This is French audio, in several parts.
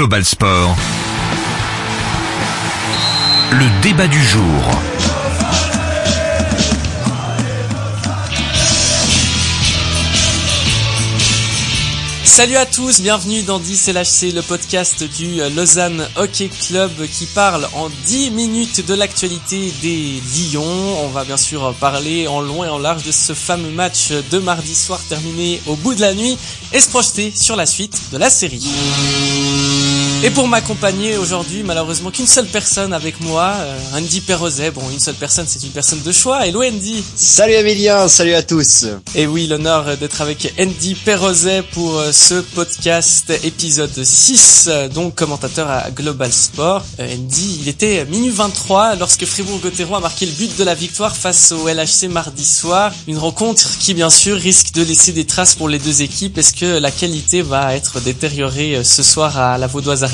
Global Sport. Le débat du jour. Salut à tous, bienvenue dans 10 LHC, le podcast du Lausanne Hockey Club qui parle en 10 minutes de l'actualité des Lions. On va bien sûr parler en long et en large de ce fameux match de mardi soir terminé au bout de la nuit et se projeter sur la suite de la série. Et pour m'accompagner aujourd'hui, malheureusement qu'une seule personne avec moi, euh, Andy Perrozet. Bon, une seule personne, c'est une personne de choix. Hello Andy Salut Emilien, salut à tous Et oui, l'honneur d'être avec Andy Perrozet pour euh, ce podcast épisode 6, euh, donc commentateur à Global Sport. Andy, il était minuit 23 lorsque Fribourg-Gotteron a marqué le but de la victoire face au LHC mardi soir. Une rencontre qui, bien sûr, risque de laisser des traces pour les deux équipes. Est-ce que la qualité va être détériorée ce soir à la Vaudoise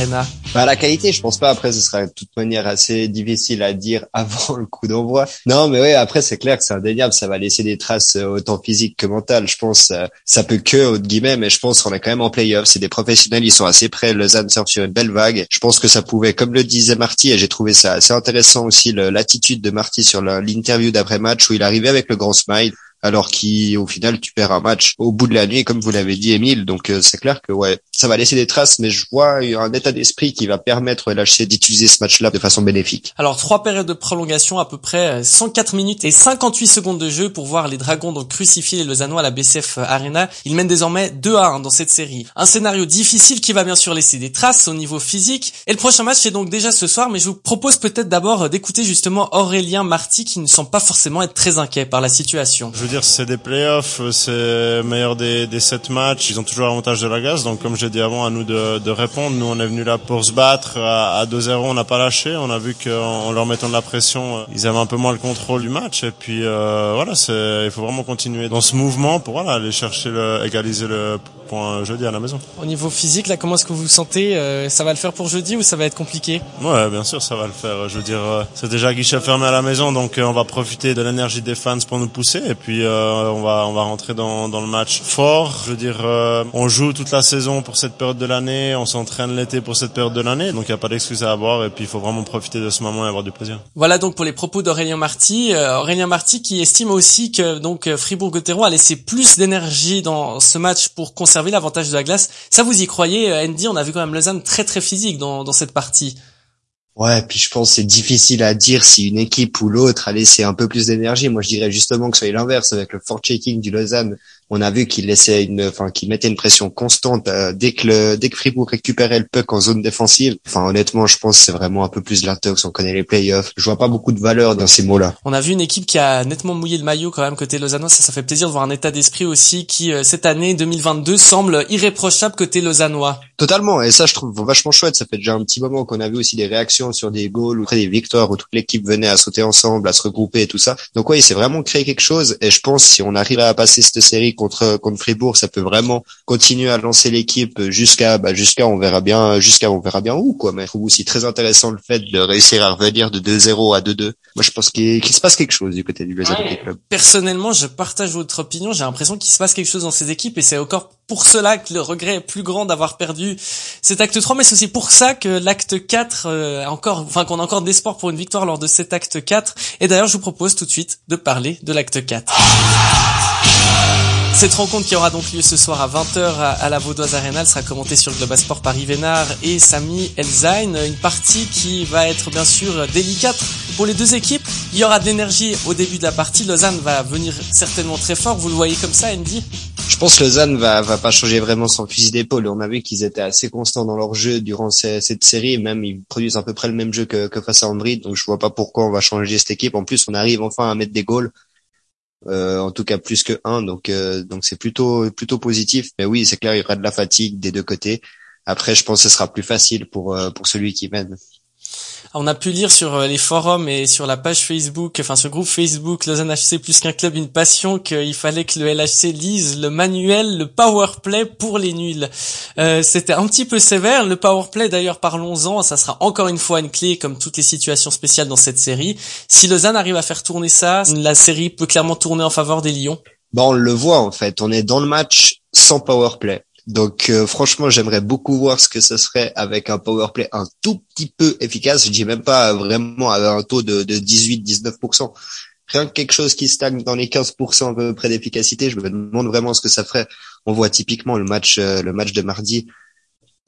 bah, la qualité, je pense pas. Après, ce sera de toute manière assez difficile à dire avant le coup d'envoi. Non, mais ouais, après, c'est clair que c'est indéniable. Ça va laisser des traces euh, autant physiques que mentales. Je pense, euh, ça peut que, haut guillemets, mais je pense qu'on est quand même en play-off. C'est des professionnels, ils sont assez près. Lausanne sort sur une belle vague. Je pense que ça pouvait, comme le disait Marty, et j'ai trouvé ça assez intéressant aussi, l'attitude de Marty sur l'interview d'après-match où il arrivait avec le grand smile alors qu'au final tu perds un match au bout de la nuit comme vous l'avez dit Émile donc euh, c'est clair que ouais ça va laisser des traces mais je vois un état d'esprit qui va permettre au LHC d'utiliser ce match-là de façon bénéfique. Alors trois périodes de prolongation à peu près 104 euh, minutes et 58 secondes de jeu pour voir les Dragons donc crucifier les Lausannois à la BCF Arena. Ils mènent désormais 2 à 1 dans cette série. Un scénario difficile qui va bien sûr laisser des traces au niveau physique et le prochain match est donc déjà ce soir mais je vous propose peut-être d'abord d'écouter justement Aurélien Marty qui ne semble pas forcément être très inquiet par la situation veux dire, c'est des playoffs, c'est meilleur des, des sept matchs. Ils ont toujours l'avantage de la glace. Donc, comme j'ai dit avant, à nous de, de, répondre. Nous, on est venu là pour se battre. À, à 2-0, on n'a pas lâché. On a vu qu'en leur mettant de la pression, ils avaient un peu moins le contrôle du match. Et puis, euh, voilà, c'est, il faut vraiment continuer dans ce mouvement pour voilà, aller chercher le, égaliser le point jeudi à la maison. Au niveau physique, là, comment est-ce que vous vous sentez euh, Ça va le faire pour jeudi ou ça va être compliqué Ouais, bien sûr, ça va le faire. Je veux dire, euh, c'est déjà guichet fermé à la maison, donc euh, on va profiter de l'énergie des fans pour nous pousser. Et puis on va on va rentrer dans, dans le match fort. Je veux dire, on joue toute la saison pour cette période de l'année, on s'entraîne l'été pour cette période de l'année, donc il n'y a pas d'excuse à avoir. Et puis il faut vraiment profiter de ce moment et avoir du plaisir. Voilà donc pour les propos d'Aurélien Marty. Aurélien Marty qui estime aussi que donc Fribourg-Gotteron a laissé plus d'énergie dans ce match pour conserver l'avantage de la glace. Ça vous y croyez, Andy? On a vu quand même Lausanne très très physique dans, cette partie. Ouais, puis je pense c'est difficile à dire si une équipe ou l'autre a laissé un peu plus d'énergie. Moi, je dirais justement que c'est l'inverse avec le fort checking du Lausanne on a vu qu'il laissait une, enfin, qu'il mettait une pression constante euh, dès que le, dès que Fribourg récupérait le puck en zone défensive. Enfin, honnêtement, je pense que c'est vraiment un peu plus l'intox. On connaît les playoffs. Je vois pas beaucoup de valeur dans ces mots-là. On a vu une équipe qui a nettement mouillé le maillot quand même côté Lausannois. Ça, ça fait plaisir de voir un état d'esprit aussi qui, euh, cette année 2022, semble irréprochable côté Lausannois. Totalement. Et ça, je trouve vachement chouette. Ça fait déjà un petit moment qu'on a vu aussi des réactions sur des goals ou après des victoires où toute l'équipe venait à sauter ensemble, à se regrouper et tout ça. Donc oui, c'est vraiment créé quelque chose. Et je pense si on arrive à passer cette série contre contre Fribourg, ça peut vraiment continuer à lancer l'équipe jusqu'à bah, jusqu'à on verra bien jusqu'à on verra bien où quoi. Mais je trouve aussi très intéressant le fait de réussir à revenir de 2-0 à 2-2. Moi, je pense qu'il se passe quelque chose du côté du Lausanne Club. Personnellement, je partage votre opinion. J'ai l'impression qu'il se passe quelque chose dans ces équipes et c'est encore pour cela que le regret est plus grand d'avoir perdu cet acte 3, mais c'est aussi pour ça que l'acte 4 euh, encore, enfin qu'on a encore d'espoir pour une victoire lors de cet acte 4. Et d'ailleurs, je vous propose tout de suite de parler de l'acte 4. Cette rencontre qui aura donc lieu ce soir à 20h à, la Vaudoise Arena sera commentée sur Global Sport par Yves et Samy Elzain. Une partie qui va être bien sûr délicate pour les deux équipes. Il y aura de l'énergie au début de la partie. Lausanne va venir certainement très fort. Vous le voyez comme ça, Andy? Je pense que Lausanne va va pas changer vraiment son fusil d'épaule. On a vu qu'ils étaient assez constants dans leur jeu durant cette série. Même ils produisent à peu près le même jeu que, que face à Andrid. Donc je vois pas pourquoi on va changer cette équipe. En plus, on arrive enfin à mettre des goals. Euh, en tout cas plus que un, donc euh, donc c'est plutôt plutôt positif. Mais oui, c'est clair, il y aura de la fatigue des deux côtés. Après, je pense que ce sera plus facile pour euh, pour celui qui mène. On a pu lire sur euh, les forums et sur la page Facebook, enfin le groupe Facebook Lausanne HC plus qu'un club, une passion qu'il fallait que le LHC lise le manuel, le power play pour les nuls. Euh, C'était un petit peu sévère. Le power play, d'ailleurs, parlons-en, ça sera encore une fois une clé comme toutes les situations spéciales dans cette série. Si Lausanne arrive à faire tourner ça, la série peut clairement tourner en faveur des Lions. Bon, on le voit en fait. On est dans le match sans power play Donc euh, franchement, j'aimerais beaucoup voir ce que ce serait avec un power play un tout petit peu efficace. Je dis même pas vraiment avec un taux de, de 18-19%. Rien que quelque chose qui stagne dans les 15% à peu près d'efficacité, je me demande vraiment ce que ça ferait. On voit typiquement le match, euh, le match de mardi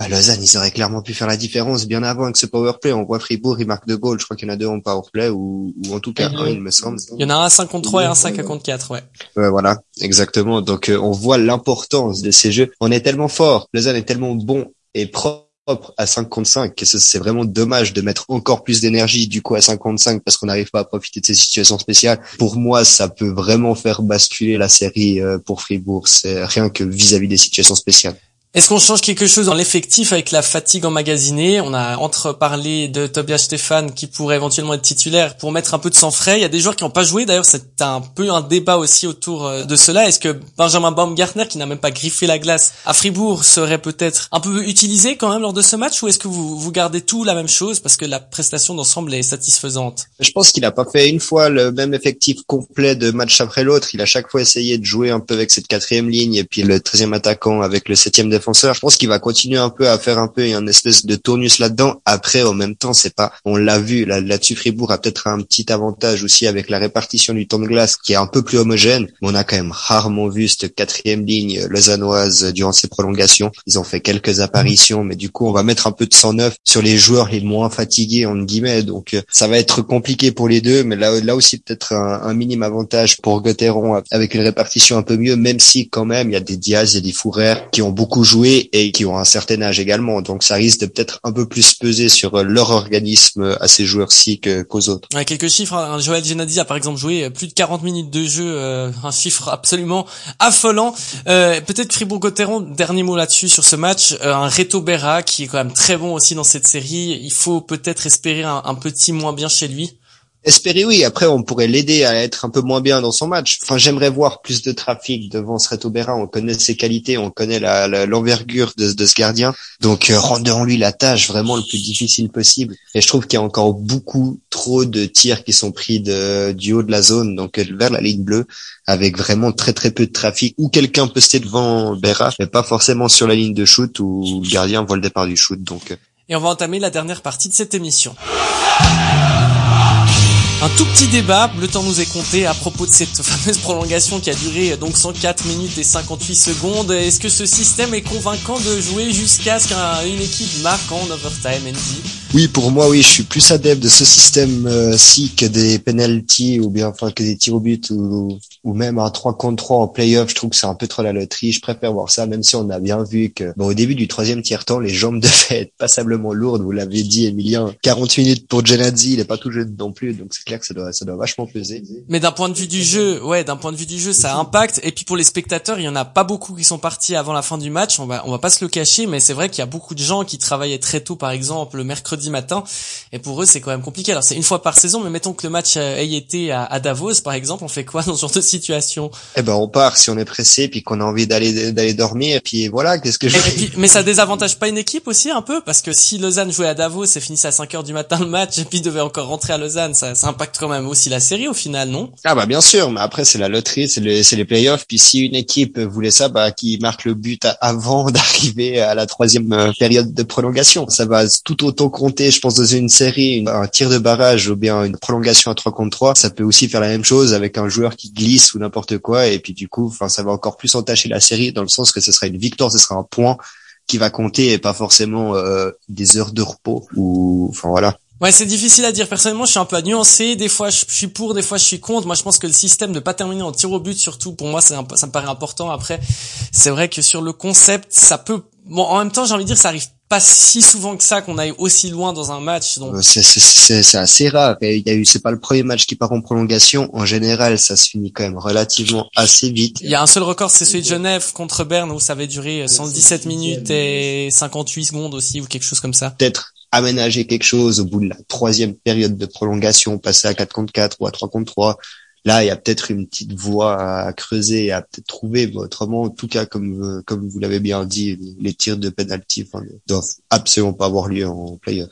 à bah, Lausanne, ils auraient clairement pu faire la différence bien avant avec ce powerplay. On voit Fribourg, ils marquent deux goals. Je crois qu'il y en a deux en powerplay ou, ou en tout cas un, il me semble. Il y en a un 53 et un 5 à contre 4, ouais. Ouais, voilà, exactement. Donc euh, on voit l'importance de ces jeux. On est tellement fort, Lausanne est tellement bon et propre à 5 contre 5 que c'est vraiment dommage de mettre encore plus d'énergie du coup à 5 contre 5 parce qu'on n'arrive pas à profiter de ces situations spéciales. Pour moi, ça peut vraiment faire basculer la série euh, pour Fribourg. C'est rien que vis à -vis des situations spéciales. Est-ce qu'on change quelque chose dans l'effectif avec la fatigue emmagasinée? On a entre parlé de Tobias Stéphane qui pourrait éventuellement être titulaire pour mettre un peu de sang frais. Il y a des joueurs qui n'ont pas joué. D'ailleurs, c'est un peu un débat aussi autour euh, de cela. Est-ce que Benjamin Baumgartner, qui n'a même pas griffé la glace à Fribourg, serait peut-être un peu utilisé quand même lors de ce match? Ou est-ce que vous, vous gardez tout la même chose parce que la prestation d'ensemble est satisfaisante? Je pense qu'il n'a pas fait une fois le même effectif complet de match après l'autre. Il a chaque fois essayé de jouer un peu avec cette quatrième ligne et puis le treizième attaquant avec le septième défenseur je pense qu'il va continuer un peu à faire un peu une espèce de tournus là-dedans. Après, en même temps, c'est pas, on l'a vu, là, là-dessus, Fribourg a peut-être un petit avantage aussi avec la répartition du temps de glace qui est un peu plus homogène. Mais on a quand même rarement vu cette quatrième ligne lausannoise durant ces prolongations. Ils ont fait quelques apparitions, mais du coup, on va mettre un peu de sang neuf sur les joueurs les moins fatigués, entre guillemets. Donc, euh, ça va être compliqué pour les deux, mais là, là aussi, peut-être un, un minime avantage pour Gauthieron avec une répartition un peu mieux, même si quand même, il y a des Diaz et des Fourrères qui ont beaucoup joué et qui ont un certain âge également. Donc ça risque de peut-être un peu plus peser sur leur organisme à ces joueurs-ci qu'aux autres. Quelques chiffres. Hein. Joël Genadi a par exemple joué plus de 40 minutes de jeu, euh, un chiffre absolument affolant. Euh, peut-être Fribourg-Gotteron, dernier mot là-dessus sur ce match, euh, un Reto Berra qui est quand même très bon aussi dans cette série. Il faut peut-être espérer un petit moins bien chez lui. Espérer oui. Après, on pourrait l'aider à être un peu moins bien dans son match. Enfin, j'aimerais voir plus de trafic devant Sreto Berra. On connaît ses qualités, on connaît l'envergure de, ce gardien. Donc, euh, rendons-lui la tâche vraiment le plus difficile possible. Et je trouve qu'il y a encore beaucoup trop de tirs qui sont pris de, du haut de la zone, donc vers la ligne bleue, avec vraiment très très peu de trafic. Où quelqu'un se devant Berra, mais pas forcément sur la ligne de shoot où le gardien voit le départ du shoot. Donc. Euh. Et on va entamer la dernière partie de cette émission. Un tout petit débat, le temps nous est compté à propos de cette fameuse prolongation qui a duré donc 104 minutes et 58 secondes. Est-ce que ce système est convaincant de jouer jusqu'à ce qu'une équipe marque en overtime, Andy? Oui, pour moi, oui, je suis plus adepte de ce système-ci que des penalties ou bien enfin que des tirs au but ou, ou même un 3 contre 3 en playoff. Je trouve que c'est un peu trop la loterie. Je préfère voir ça, même si on a bien vu que bon au début du troisième tiers temps, les jambes devaient être passablement lourdes. Vous l'avez dit, Emilien. 40 minutes pour Genadzi, il est pas tout jeune non plus, donc c'est clair que ça doit ça doit vachement peser. Mais d'un point de vue du jeu, ouais, d'un point de vue du jeu, ça impacte. Et puis pour les spectateurs, il y en a pas beaucoup qui sont partis avant la fin du match. On va on va pas se le cacher, mais c'est vrai qu'il y a beaucoup de gens qui travaillaient très tôt, par exemple le mercredi matin. Et pour eux, c'est quand même compliqué. Alors c'est une fois par saison, mais mettons que le match ait été à, Davos, par exemple, on fait quoi dans ce genre de situation. Eh ben, on part si on est pressé, puis qu'on a envie d'aller d'aller dormir, et puis voilà, qu'est-ce que je. Et mais ça désavantage pas une équipe aussi un peu, parce que si Lausanne jouait à Davos et finissait à 5 heures du matin le match, et puis devait encore rentrer à Lausanne, ça, ça impacte quand même aussi la série au final, non? Ah bah bien sûr, mais après c'est la loterie, c'est les, les playoffs, puis si une équipe voulait ça, bah qui marque le but avant d'arriver à la troisième euh, période de prolongation, ça va tout autant compter, je pense dans une série, un tir de barrage ou bien une prolongation à 3 contre 3, ça peut aussi faire la même chose avec un joueur qui glisse ou n'importe quoi. Et puis du coup, enfin, ça va encore plus entacher la série dans le sens que ce sera une victoire, ce sera un point qui va compter et pas forcément euh, des heures de repos ou enfin voilà. Ouais, c'est difficile à dire. Personnellement, je suis un peu nuancé. Des fois, je suis pour, des fois, je suis contre. Moi, je pense que le système de pas terminer en tir au but, surtout, pour moi, ça me paraît important. Après, c'est vrai que sur le concept, ça peut... Bon, en même temps, j'ai envie de dire, ça arrive pas si souvent que ça qu'on aille aussi loin dans un match. Donc euh, c'est assez rare. Il y a eu c'est pas le premier match qui part en prolongation. En général, ça se finit quand même relativement assez vite. Il y a un seul record, c'est celui de Genève contre Berne où ça avait duré 117 minutes et 58 secondes aussi ou quelque chose comme ça. Peut-être aménager quelque chose au bout de la troisième période de prolongation, passer à 4 contre 4 ou à 3 contre 3 Là, il y a peut-être une petite voie à creuser, à peut-être trouver. Mais autrement, en tout cas, comme comme vous l'avez bien dit, les tirs de penalty doivent absolument pas avoir lieu en playoff.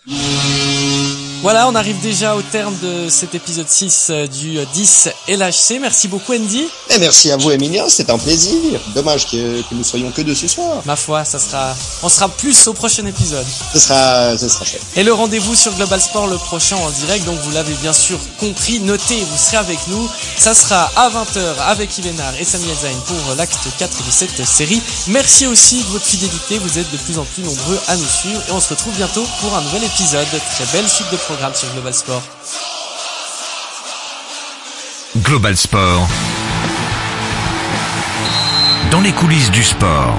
Voilà, on arrive déjà au terme de cet épisode 6 euh, du 10 LHC. Merci beaucoup Andy. Et merci à vous Emilien, c'était un plaisir. Dommage que, que nous soyons que deux ce soir. Ma foi, ça sera, on sera plus au prochain épisode. Ce sera, ce sera chouette. Et le rendez-vous sur Global Sport le prochain en direct, donc vous l'avez bien sûr compris, notez, vous serez avec nous. Ça sera à 20h avec Ivenar et Samuel Zayn pour l'acte 4 de cette série. Merci aussi de votre fidélité, vous êtes de plus en plus nombreux à nous suivre et on se retrouve bientôt pour un nouvel épisode. Très belle suite de programme sur Global Sport. Global Sport. Dans les coulisses du sport.